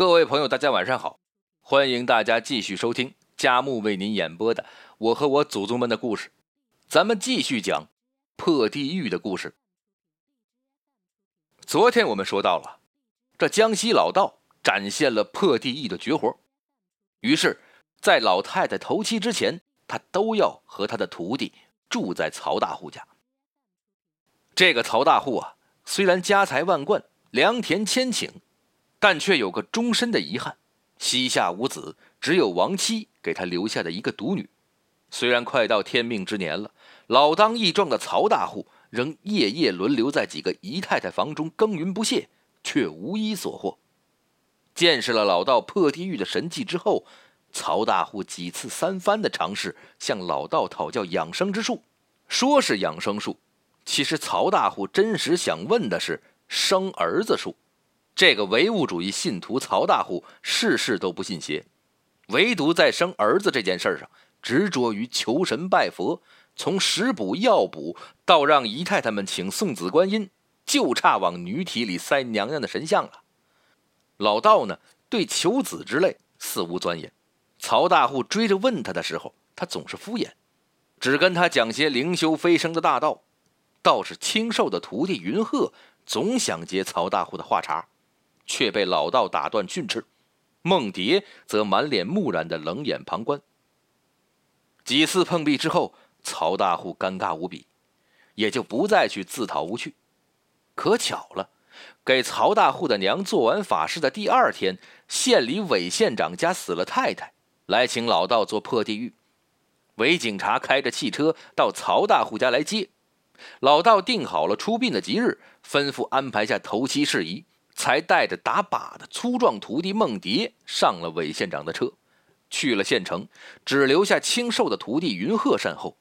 各位朋友，大家晚上好！欢迎大家继续收听佳木为您演播的《我和我祖宗们的故事》，咱们继续讲破地狱的故事。昨天我们说到了，这江西老道展现了破地狱的绝活，于是，在老太太头七之前，他都要和他的徒弟住在曹大户家。这个曹大户啊，虽然家财万贯，良田千顷。但却有个终身的遗憾，膝下无子，只有亡妻给他留下的一个独女。虽然快到天命之年了，老当益壮的曹大户仍夜夜轮流在几个姨太太房中耕耘不懈，却无一所获。见识了老道破地狱的神迹之后，曹大户几次三番的尝试向老道讨教养生之术。说是养生术，其实曹大户真实想问的是生儿子术。这个唯物主义信徒曹大户事事都不信邪，唯独在生儿子这件事上执着于求神拜佛，从食补药补到让姨太太们请送子观音，就差往女体里塞娘娘的神像了。老道呢，对求子之类似无钻研。曹大户追着问他的时候，他总是敷衍，只跟他讲些灵修飞升的大道。倒是清瘦的徒弟云鹤总想接曹大户的话茬。却被老道打断训斥，梦蝶则满脸木然的冷眼旁观。几次碰壁之后，曹大户尴尬无比，也就不再去自讨无趣。可巧了，给曹大户的娘做完法事的第二天，县里韦县长家死了太太，来请老道做破地狱。韦警察开着汽车到曹大户家来接，老道定好了出殡的吉日，吩咐安排下头七事宜。才带着打靶的粗壮徒弟孟蝶上了韦县长的车，去了县城，只留下清瘦的徒弟云鹤善后。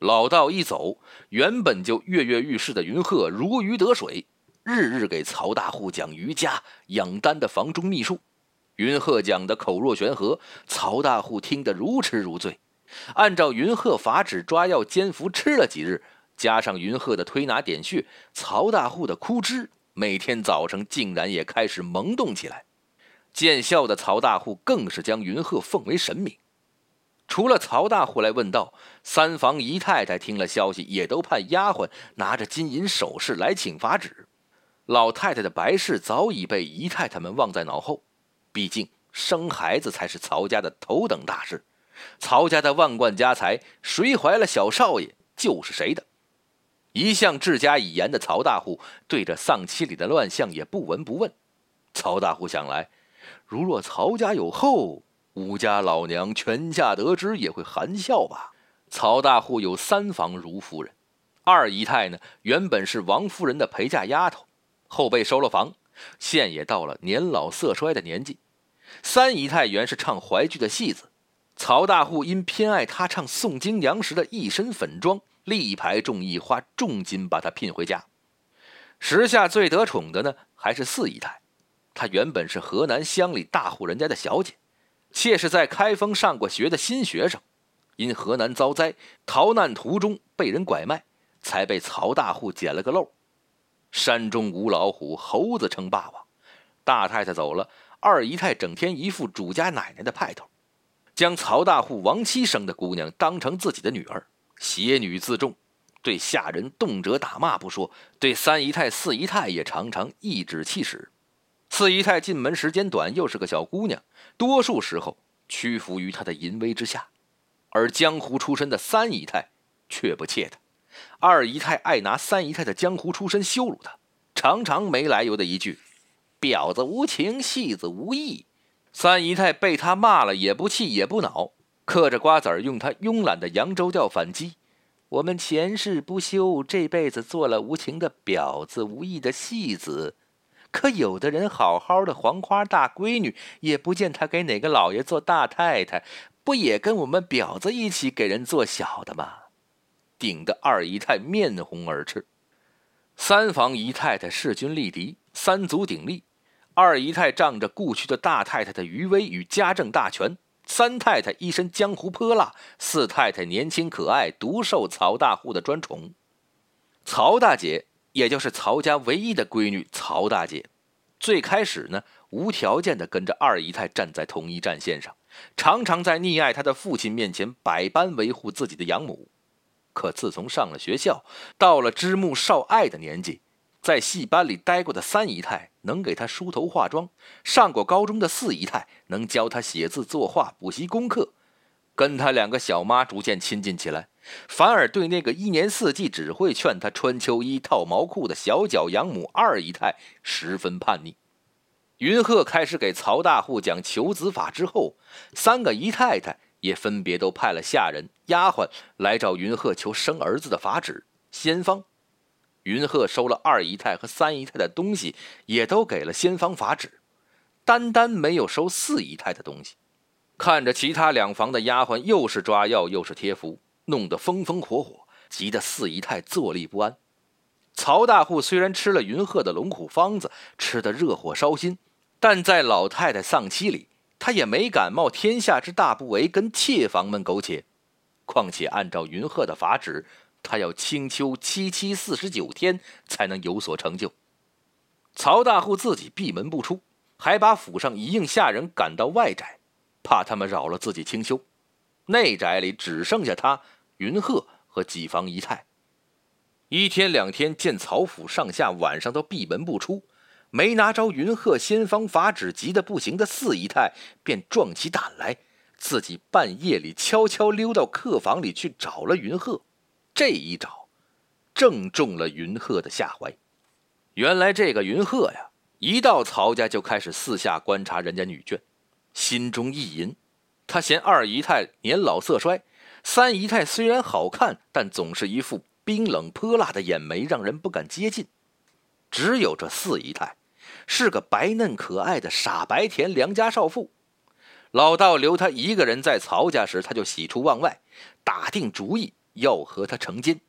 老道一走，原本就跃跃欲试的云鹤如鱼得水，日日给曹大户讲瑜伽、养丹的房中秘术。云鹤讲的口若悬河，曹大户听得如痴如醉。按照云鹤法旨抓药煎服吃了几日，加上云鹤的推拿点穴，曹大户的枯枝。每天早晨竟然也开始萌动起来，见笑的曹大户更是将云鹤奉为神明。除了曹大户来问道，三房姨太太听了消息，也都派丫鬟拿着金银首饰来请法旨。老太太的白事早已被姨太太们忘在脑后，毕竟生孩子才是曹家的头等大事。曹家的万贯家财，谁怀了小少爷就是谁的。一向治家以严的曹大户，对着丧妻里的乱象也不闻不问。曹大户想来，如若曹家有后，吴家老娘全家得知也会含笑吧。曹大户有三房如夫人，二姨太呢，原本是王夫人的陪嫁丫头，后被收了房，现也到了年老色衰的年纪。三姨太原是唱淮剧的戏子，曹大户因偏爱她唱宋京娘时的一身粉妆。力排众议，花重金把她聘回家。时下最得宠的呢，还是四姨太。她原本是河南乡里大户人家的小姐，妾是在开封上过学的新学生，因河南遭灾，逃难途中被人拐卖，才被曹大户捡了个漏。山中无老虎，猴子称霸王。大太太走了，二姨太整天一副主家奶奶的派头，将曹大户亡妻生的姑娘当成自己的女儿。邪女自重，对下人动辄打骂不说，对三姨太、四姨太也常常颐指气使。四姨太进门时间短，又是个小姑娘，多数时候屈服于她的淫威之下。而江湖出身的三姨太却不怯她。二姨太爱拿三姨太的江湖出身羞辱她，常常没来由的一句“婊子无情，戏子无义”。三姨太被他骂了，也不气也不恼。嗑着瓜子儿，用他慵懒的扬州调反击：“我们前世不修，这辈子做了无情的婊子，无义的戏子。可有的人好好的黄花大闺女，也不见他给哪个老爷做大太太，不也跟我们婊子一起给人做小的吗？”顶得二姨太面红耳赤。三房姨太太势均力敌，三足鼎立。二姨太仗着故去的大太太的余威与家政大权。三太太一身江湖泼辣，四太太年轻可爱，独受曹大户的专宠。曹大姐，也就是曹家唯一的闺女，曹大姐，最开始呢无条件的跟着二姨太站在同一战线上，常常在溺爱她的父亲面前百般维护自己的养母。可自从上了学校，到了知木少爱的年纪，在戏班里待过的三姨太能给他梳头化妆，上过高中的四姨太能教他写字作画、补习功课，跟他两个小妈逐渐亲近起来，反而对那个一年四季只会劝他穿秋衣、套毛裤的小脚养母二姨太十分叛逆。云鹤开始给曹大户讲求子法之后，三个姨太太。也分别都派了下人、丫鬟来找云鹤求生儿子的法旨、仙方。云鹤收了二姨太和三姨太的东西，也都给了仙方法旨，单单没有收四姨太的东西。看着其他两房的丫鬟又是抓药又是贴符，弄得风风火火，急得四姨太坐立不安。曹大户虽然吃了云鹤的龙虎方子，吃得热火烧心，但在老太太丧期里。他也没敢冒天下之大不韪跟妾房们苟且，况且按照云鹤的法旨，他要清秋七七四十九天才能有所成就。曹大户自己闭门不出，还把府上一应下人赶到外宅，怕他们扰了自己清修。内宅里只剩下他、云鹤和几房姨太。一天两天见曹府上下晚上都闭门不出。没拿着云鹤仙方法旨，急得不行的四姨太便壮起胆来，自己半夜里悄悄溜到客房里去找了云鹤。这一找，正中了云鹤的下怀。原来这个云鹤呀，一到曹家就开始四下观察人家女眷，心中意淫。他嫌二姨太年老色衰，三姨太虽然好看，但总是一副冰冷泼辣的眼眉，让人不敢接近。只有这四姨太。是个白嫩可爱的傻白甜良家少妇，老道留他一个人在曹家时，他就喜出望外，打定主意要和他成亲。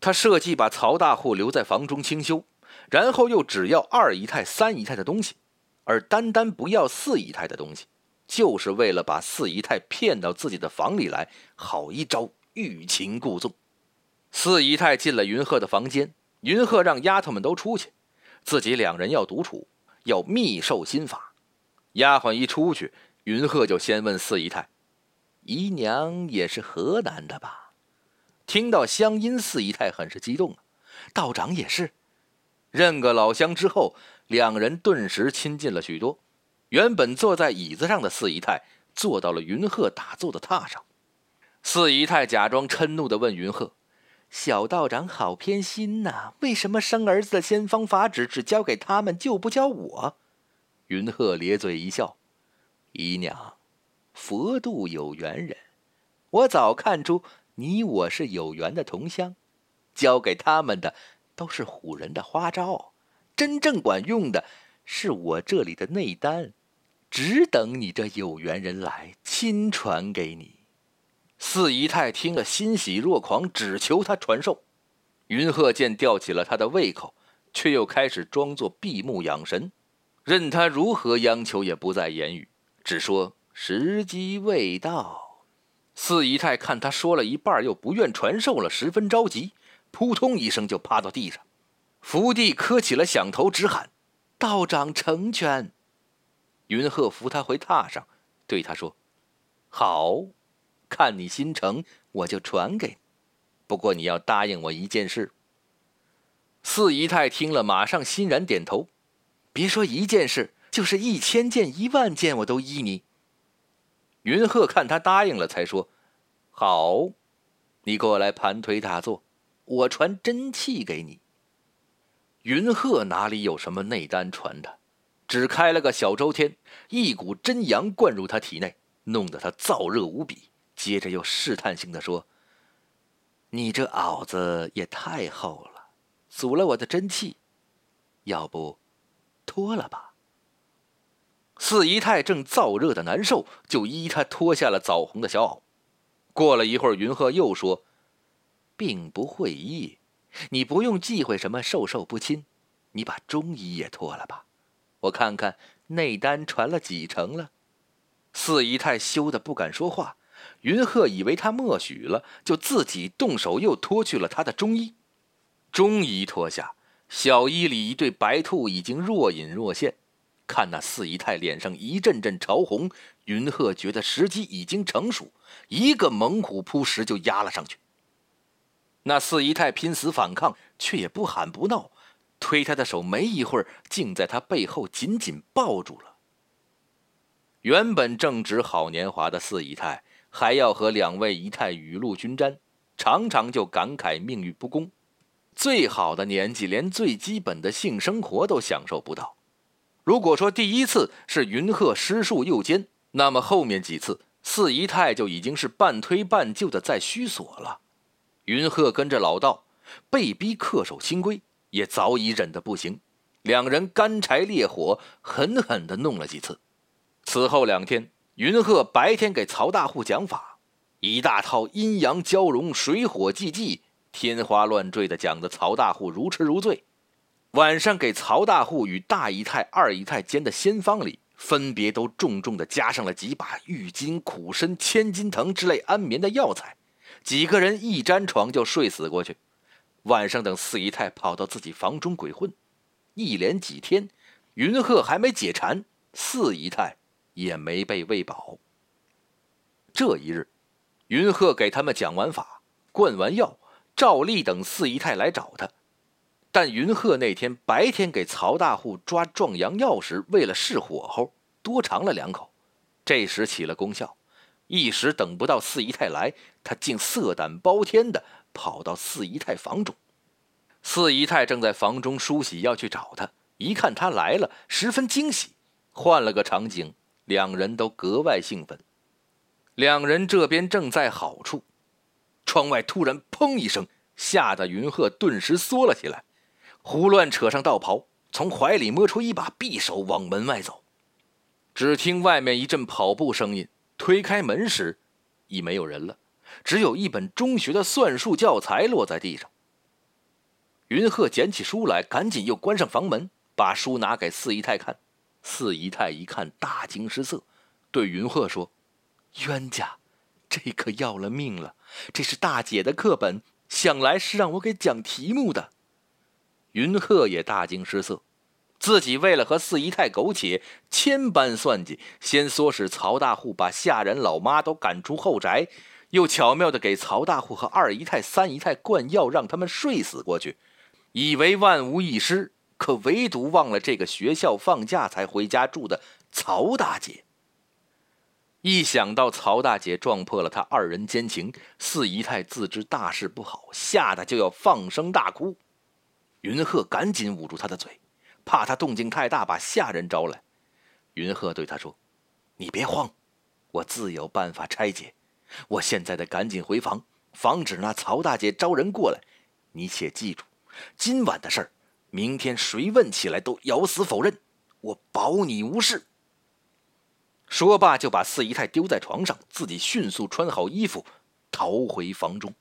他设计把曹大户留在房中清修，然后又只要二姨太、三姨太的东西，而单单不要四姨太的东西，就是为了把四姨太骗到自己的房里来，好一招欲擒故纵。四姨太进了云鹤的房间，云鹤让丫头们都出去。自己两人要独处，要密授心法。丫鬟一出去，云鹤就先问四姨太：“姨娘也是河南的吧？”听到乡音，四姨太很是激动。道长也是，认个老乡之后，两人顿时亲近了许多。原本坐在椅子上的四姨太，坐到了云鹤打坐的榻上。四姨太假装嗔怒地问云鹤。小道长好偏心呐！为什么生儿子的仙方法旨只交给他们，就不教我？云鹤咧嘴一笑：“姨娘，佛度有缘人，我早看出你我是有缘的同乡。交给他们的都是唬人的花招，真正管用的是我这里的内丹，只等你这有缘人来亲传给你。”四姨太听了，欣喜若狂，只求他传授。云鹤见吊起了他的胃口，却又开始装作闭目养神，任他如何央求，也不再言语，只说时机未到。四姨太看他说了一半，又不愿传授了，十分着急，扑通一声就趴到地上，伏地磕起了响头，直喊：“道长成全。”云鹤扶他回榻上，对他说：“好。”看你心诚，我就传给你。不过你要答应我一件事。四姨太听了，马上欣然点头。别说一件事，就是一千件、一万件，我都依你。云鹤看他答应了，才说：“好，你过来盘腿打坐，我传真气给你。”云鹤哪里有什么内丹传的，只开了个小周天，一股真阳灌入他体内，弄得他燥热无比。接着又试探性的说：“你这袄子也太厚了，阻了我的真气，要不脱了吧？”四姨太正燥热的难受，就依他脱下了枣红的小袄。过了一会儿，云鹤又说：“并不会意，你不用忌讳什么授受不亲，你把中衣也脱了吧，我看看内丹传了几成了。”四姨太羞得不敢说话。云鹤以为他默许了，就自己动手又脱去了他的中衣。中衣脱下，小衣里一对白兔已经若隐若现，看那四姨太脸上一阵阵潮红，云鹤觉得时机已经成熟，一个猛虎扑食就压了上去。那四姨太拼死反抗，却也不喊不闹，推他的手没一会儿，竟在他背后紧紧抱住了。原本正值好年华的四姨太，还要和两位姨太雨露均沾，常常就感慨命运不公。最好的年纪，连最基本的性生活都享受不到。如果说第一次是云鹤施术诱奸，那么后面几次四姨太就已经是半推半就的在虚索了。云鹤跟着老道被逼恪守清规，也早已忍得不行，两人干柴烈火，狠狠地弄了几次。此后两天，云鹤白天给曹大户讲法，一大套阴阳交融、水火既济，天花乱坠的讲的曹大户如痴如醉。晚上给曹大户与大姨太、二姨太煎的仙方里，分别都重重的加上了几把郁金、苦参、千金藤之类安眠的药材，几个人一沾床就睡死过去。晚上等四姨太跑到自己房中鬼混，一连几天，云鹤还没解馋，四姨太。也没被喂饱。这一日，云鹤给他们讲完法、灌完药，照例等四姨太来找他。但云鹤那天白天给曹大户抓壮阳药时，为了试火候，多尝了两口，这时起了功效。一时等不到四姨太来，他竟色胆包天的跑到四姨太房中。四姨太正在房中梳洗，要去找他，一看他来了，十分惊喜。换了个场景。两人都格外兴奋。两人这边正在好处，窗外突然“砰”一声，吓得云鹤顿时缩了起来，胡乱扯上道袍，从怀里摸出一把匕首，往门外走。只听外面一阵跑步声音，推开门时，已没有人了，只有一本中学的算术教材落在地上。云鹤捡起书来，赶紧又关上房门，把书拿给四姨太看。四姨太一看，大惊失色，对云鹤说：“冤家，这可要了命了！这是大姐的课本，想来是让我给讲题目的。”云鹤也大惊失色，自己为了和四姨太苟且，千般算计，先唆使曹大户把下人老妈都赶出后宅，又巧妙的给曹大户和二姨太、三姨太灌药，让他们睡死过去，以为万无一失。可唯独忘了这个学校放假才回家住的曹大姐。一想到曹大姐撞破了他二人奸情，四姨太自知大事不好，吓得就要放声大哭。云鹤赶紧捂住他的嘴，怕他动静太大把下人招来。云鹤对他说：“你别慌，我自有办法拆解。我现在得赶紧回房，防止那曹大姐招人过来。你且记住，今晚的事儿。”明天谁问起来都咬死否认，我保你无事。说罢，就把四姨太丢在床上，自己迅速穿好衣服，逃回房中。